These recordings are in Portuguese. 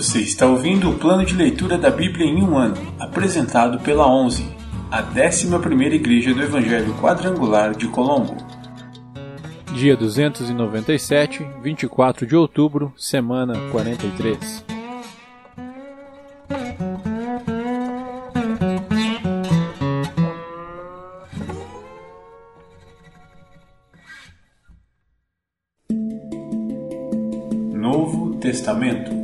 Você está ouvindo o plano de leitura da Bíblia em um ano, apresentado pela 11, a 11ª Igreja do Evangelho Quadrangular de Colombo. Dia 297, 24 de outubro, semana 43. Novo Testamento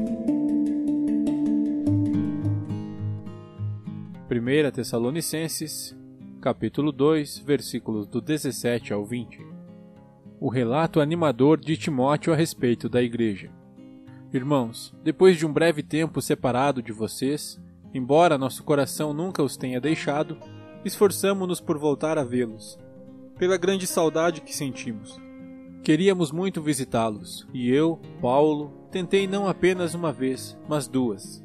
Tessalonicenses, capítulo 2, versículos do 17 ao 20. O relato animador de Timóteo a respeito da igreja. Irmãos, depois de um breve tempo separado de vocês, embora nosso coração nunca os tenha deixado, esforçamo-nos por voltar a vê-los, pela grande saudade que sentimos. Queríamos muito visitá-los, e eu, Paulo, tentei não apenas uma vez, mas duas.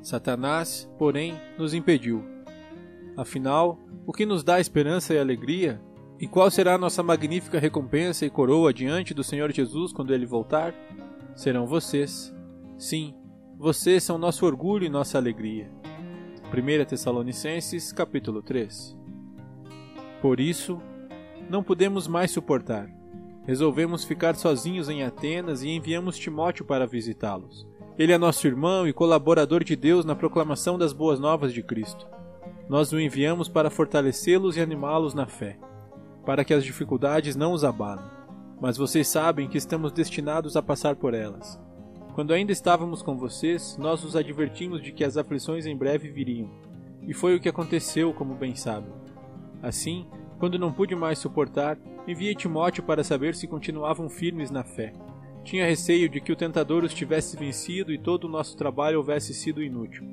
Satanás, porém, nos impediu. Afinal, o que nos dá esperança e alegria? E qual será a nossa magnífica recompensa e coroa diante do Senhor Jesus quando ele voltar? Serão vocês. Sim, vocês são nosso orgulho e nossa alegria. 1 Tessalonicenses, capítulo 3. Por isso, não podemos mais suportar. Resolvemos ficar sozinhos em Atenas e enviamos Timóteo para visitá-los. Ele é nosso irmão e colaborador de Deus na proclamação das boas novas de Cristo. Nós o enviamos para fortalecê-los e animá-los na fé, para que as dificuldades não os abalem. Mas vocês sabem que estamos destinados a passar por elas. Quando ainda estávamos com vocês, nós os advertimos de que as aflições em breve viriam. E foi o que aconteceu, como bem sabem. Assim, quando não pude mais suportar, enviei Timóteo para saber se continuavam firmes na fé. Tinha receio de que o tentador os tivesse vencido e todo o nosso trabalho houvesse sido inútil.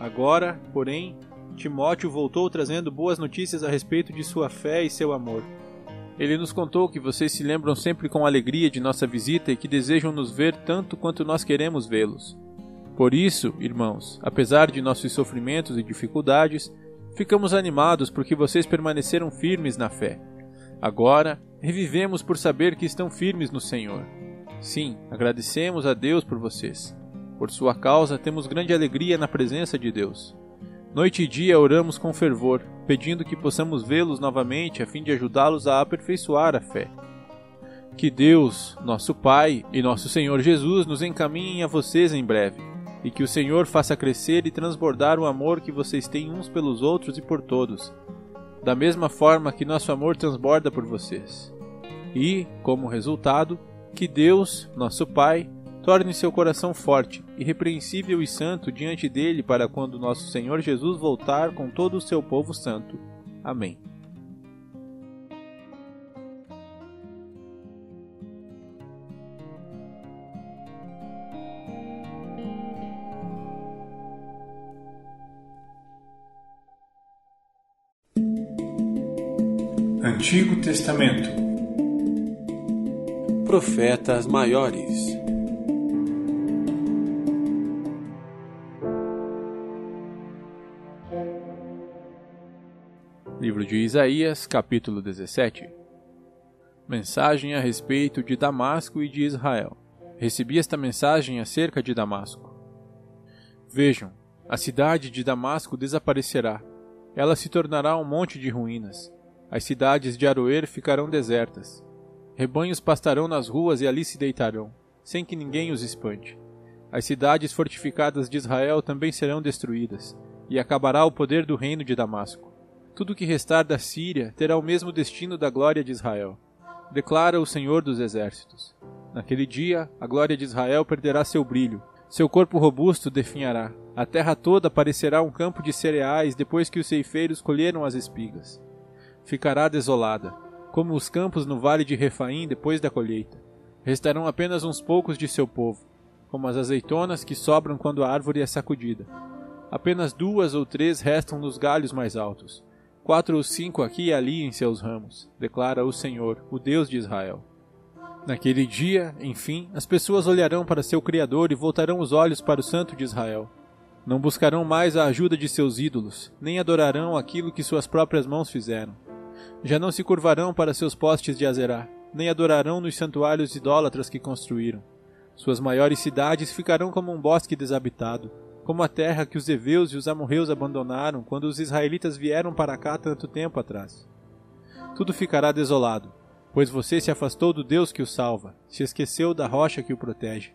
Agora, porém, Timóteo voltou trazendo boas notícias a respeito de sua fé e seu amor. Ele nos contou que vocês se lembram sempre com alegria de nossa visita e que desejam nos ver tanto quanto nós queremos vê-los. Por isso, irmãos, apesar de nossos sofrimentos e dificuldades, ficamos animados porque vocês permaneceram firmes na fé. Agora, revivemos por saber que estão firmes no Senhor. Sim, agradecemos a Deus por vocês. Por sua causa, temos grande alegria na presença de Deus. Noite e dia oramos com fervor, pedindo que possamos vê-los novamente a fim de ajudá-los a aperfeiçoar a fé. Que Deus, nosso Pai e nosso Senhor Jesus nos encaminhem a vocês em breve, e que o Senhor faça crescer e transbordar o amor que vocês têm uns pelos outros e por todos, da mesma forma que nosso amor transborda por vocês. E, como resultado, que Deus, nosso Pai, torne seu coração forte, irrepreensível e santo diante dele para quando nosso Senhor Jesus voltar com todo o seu povo santo. Amém. Antigo Testamento Profetas Maiores Livro de Isaías, capítulo 17 Mensagem a respeito de Damasco e de Israel. Recebi esta mensagem acerca de Damasco. Vejam, a cidade de Damasco desaparecerá. Ela se tornará um monte de ruínas. As cidades de Aroer ficarão desertas. Rebanhos pastarão nas ruas e ali se deitarão, sem que ninguém os espante. As cidades fortificadas de Israel também serão destruídas, e acabará o poder do reino de Damasco. Tudo que restar da Síria terá o mesmo destino da glória de Israel. Declara o Senhor dos Exércitos. Naquele dia, a glória de Israel perderá seu brilho, seu corpo robusto definhará. A terra toda parecerá um campo de cereais depois que os ceifeiros colheram as espigas. Ficará desolada, como os campos no vale de Refaim depois da colheita. Restarão apenas uns poucos de seu povo, como as azeitonas que sobram quando a árvore é sacudida. Apenas duas ou três restam nos galhos mais altos quatro ou cinco aqui e ali em seus ramos, declara o Senhor, o Deus de Israel. Naquele dia, enfim, as pessoas olharão para seu Criador e voltarão os olhos para o Santo de Israel. Não buscarão mais a ajuda de seus ídolos, nem adorarão aquilo que suas próprias mãos fizeram. Já não se curvarão para seus postes de Azerá, nem adorarão nos santuários idólatras que construíram. Suas maiores cidades ficarão como um bosque desabitado, como a terra que os heveus e os amorreus abandonaram quando os israelitas vieram para cá tanto tempo atrás. Tudo ficará desolado, pois você se afastou do Deus que o salva, se esqueceu da rocha que o protege.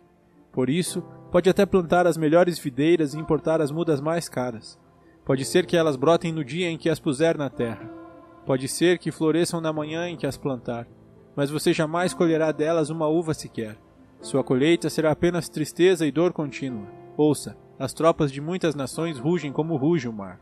Por isso, pode até plantar as melhores videiras e importar as mudas mais caras. Pode ser que elas brotem no dia em que as puser na terra. Pode ser que floresçam na manhã em que as plantar. Mas você jamais colherá delas uma uva sequer. Sua colheita será apenas tristeza e dor contínua. Ouça, as tropas de muitas nações rugem como ruge o mar.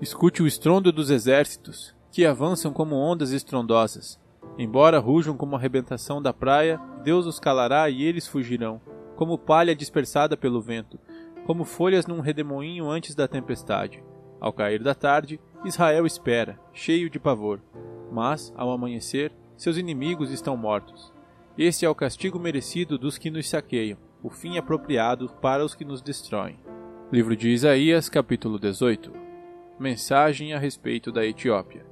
Escute o estrondo dos exércitos, que avançam como ondas estrondosas. Embora rujam como a arrebentação da praia, Deus os calará e eles fugirão, como palha dispersada pelo vento, como folhas num redemoinho antes da tempestade. Ao cair da tarde, Israel espera, cheio de pavor. Mas, ao amanhecer, seus inimigos estão mortos. Este é o castigo merecido dos que nos saqueiam, o fim apropriado para os que nos destroem. Livro de Isaías, capítulo 18. Mensagem a respeito da Etiópia.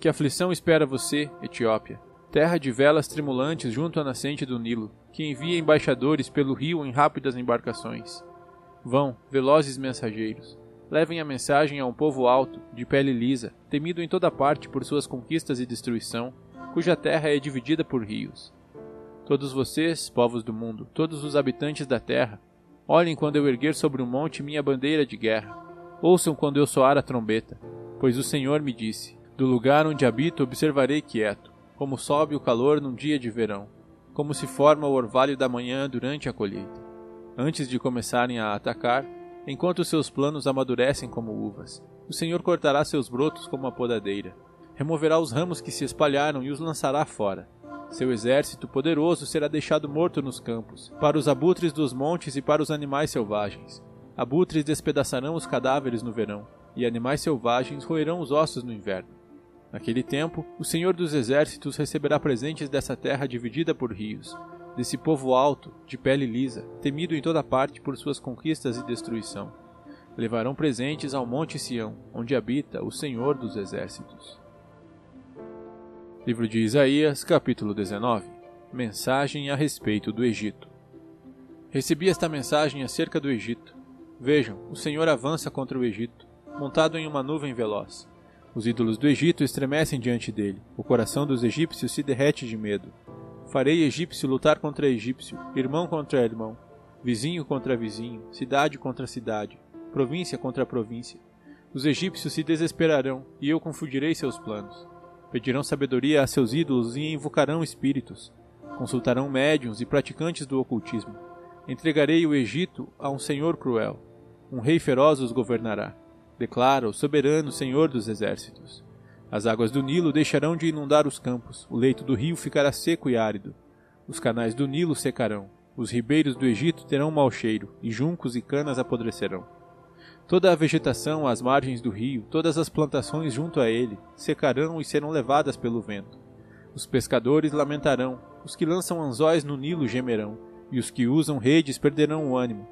Que aflição espera você, Etiópia, terra de velas tremulantes junto à nascente do Nilo, que envia embaixadores pelo rio em rápidas embarcações. Vão, velozes mensageiros, levem a mensagem a um povo alto, de pele lisa, temido em toda parte por suas conquistas e destruição, cuja terra é dividida por rios. Todos vocês, povos do mundo, todos os habitantes da terra, olhem quando eu erguer sobre um monte minha bandeira de guerra. Ouçam quando eu soar a trombeta, pois o Senhor me disse: Do lugar onde habito observarei quieto, como sobe o calor num dia de verão, como se forma o orvalho da manhã durante a colheita. Antes de começarem a atacar, enquanto seus planos amadurecem como uvas, o Senhor cortará seus brotos como a podadeira, removerá os ramos que se espalharam e os lançará fora. Seu exército poderoso será deixado morto nos campos, para os abutres dos montes e para os animais selvagens. Abutres despedaçarão os cadáveres no verão, e animais selvagens roerão os ossos no inverno. Naquele tempo, o Senhor dos Exércitos receberá presentes dessa terra dividida por rios, desse povo alto, de pele lisa, temido em toda parte por suas conquistas e destruição. Levarão presentes ao Monte Sião, onde habita o Senhor dos Exércitos. Livro de Isaías, capítulo 19 Mensagem a respeito do Egito. Recebi esta mensagem acerca do Egito. Vejam, o Senhor avança contra o Egito, montado em uma nuvem veloz. Os ídolos do Egito estremecem diante dele, o coração dos egípcios se derrete de medo. Farei egípcio lutar contra egípcio, irmão contra irmão, vizinho contra vizinho, cidade contra cidade, província contra província. Os egípcios se desesperarão, e eu confundirei seus planos. Pedirão sabedoria a seus ídolos e invocarão espíritos. Consultarão médiuns e praticantes do ocultismo. Entregarei o Egito a um senhor cruel. Um rei feroz os governará, declara o soberano Senhor dos exércitos. As águas do Nilo deixarão de inundar os campos, o leito do rio ficará seco e árido. Os canais do Nilo secarão, os ribeiros do Egito terão mau cheiro, e juncos e canas apodrecerão. Toda a vegetação às margens do rio, todas as plantações junto a ele, secarão e serão levadas pelo vento. Os pescadores lamentarão, os que lançam anzóis no Nilo gemerão, e os que usam redes perderão o ânimo.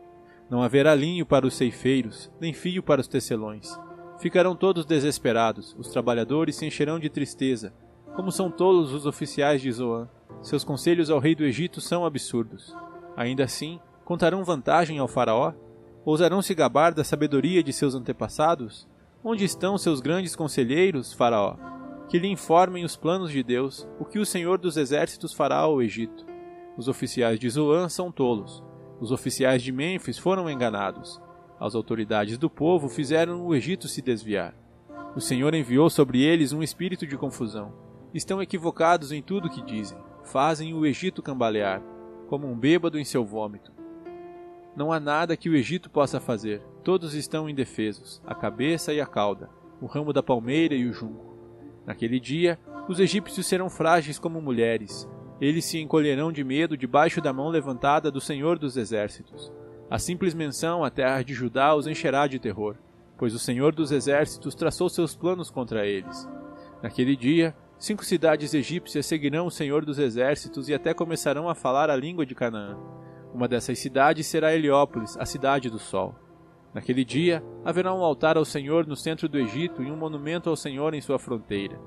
Não haverá linho para os ceifeiros, nem fio para os tecelões Ficarão todos desesperados, os trabalhadores se encherão de tristeza. Como são tolos os oficiais de Zoan. Seus conselhos ao rei do Egito são absurdos. Ainda assim, contarão vantagem ao faraó? Ousarão se gabar da sabedoria de seus antepassados? Onde estão seus grandes conselheiros, faraó? Que lhe informem os planos de Deus, o que o Senhor dos exércitos fará ao Egito. Os oficiais de Zoan são tolos. Os oficiais de Mênfis foram enganados. As autoridades do povo fizeram o Egito se desviar. O Senhor enviou sobre eles um espírito de confusão. Estão equivocados em tudo que dizem. Fazem o Egito cambalear, como um bêbado em seu vômito. Não há nada que o Egito possa fazer. Todos estão indefesos, a cabeça e a cauda, o ramo da palmeira e o junco. Naquele dia, os egípcios serão frágeis como mulheres. Eles se encolherão de medo debaixo da mão levantada do Senhor dos Exércitos. A simples menção à terra de Judá os encherá de terror, pois o Senhor dos Exércitos traçou seus planos contra eles. Naquele dia, cinco cidades egípcias seguirão o Senhor dos Exércitos e até começarão a falar a língua de Canaã. Uma dessas cidades será Heliópolis, a cidade do sol. Naquele dia, haverá um altar ao Senhor no centro do Egito e um monumento ao Senhor em sua fronteira.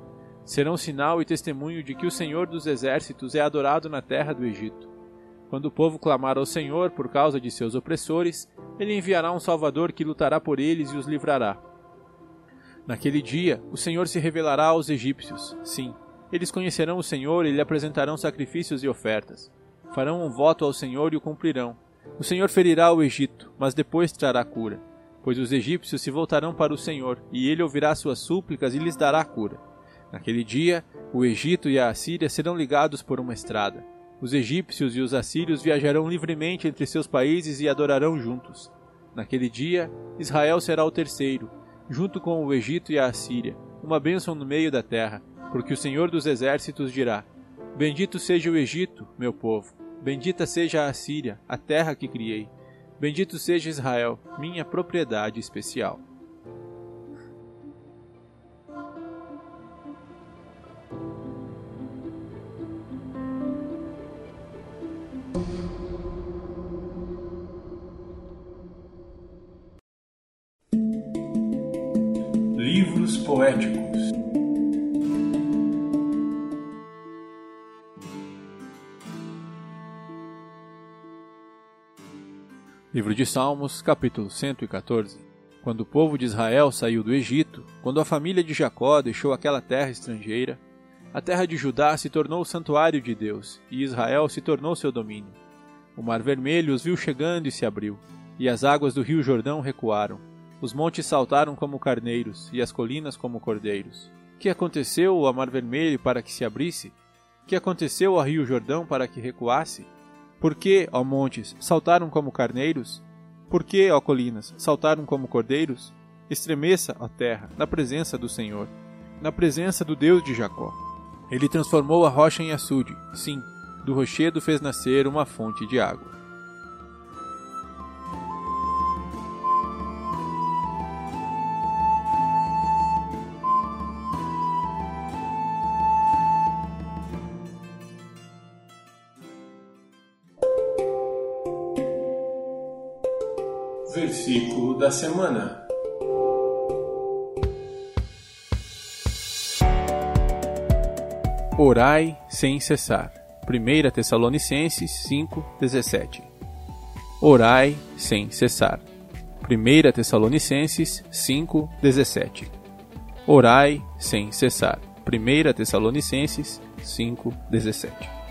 Serão sinal e testemunho de que o Senhor dos Exércitos é adorado na terra do Egito. Quando o povo clamar ao Senhor por causa de seus opressores, ele enviará um Salvador que lutará por eles e os livrará. Naquele dia, o Senhor se revelará aos egípcios. Sim, eles conhecerão o Senhor e lhe apresentarão sacrifícios e ofertas. Farão um voto ao Senhor e o cumprirão. O Senhor ferirá o Egito, mas depois trará cura, pois os egípcios se voltarão para o Senhor, e ele ouvirá suas súplicas e lhes dará cura. Naquele dia, o Egito e a Assíria serão ligados por uma estrada. Os egípcios e os assírios viajarão livremente entre seus países e adorarão juntos. Naquele dia, Israel será o terceiro, junto com o Egito e a Assíria, uma bênção no meio da terra, porque o Senhor dos Exércitos dirá: Bendito seja o Egito, meu povo, bendita seja a Assíria, a terra que criei, bendito seja Israel, minha propriedade especial. Livros poéticos Livro de Salmos, capítulo 114 Quando o povo de Israel saiu do Egito, quando a família de Jacó deixou aquela terra estrangeira, a terra de Judá se tornou o santuário de Deus, e Israel se tornou seu domínio. O mar vermelho os viu chegando e se abriu, e as águas do rio Jordão recuaram. Os montes saltaram como carneiros, e as colinas como cordeiros. Que aconteceu ao mar vermelho para que se abrisse? Que aconteceu ao rio Jordão para que recuasse? Por que, ó montes, saltaram como carneiros? Por que, ó colinas, saltaram como cordeiros? Estremeça, ó terra, na presença do Senhor, na presença do Deus de Jacó. Ele transformou a rocha em açude, sim, do rochedo fez nascer uma fonte de água. Da semana. Orai sem cessar. 1 Tessalonicenses 5:17. Orai sem cessar. 1 Tessalonicenses 5:17. Orai sem cessar. 1 Tessalonicenses 5:17.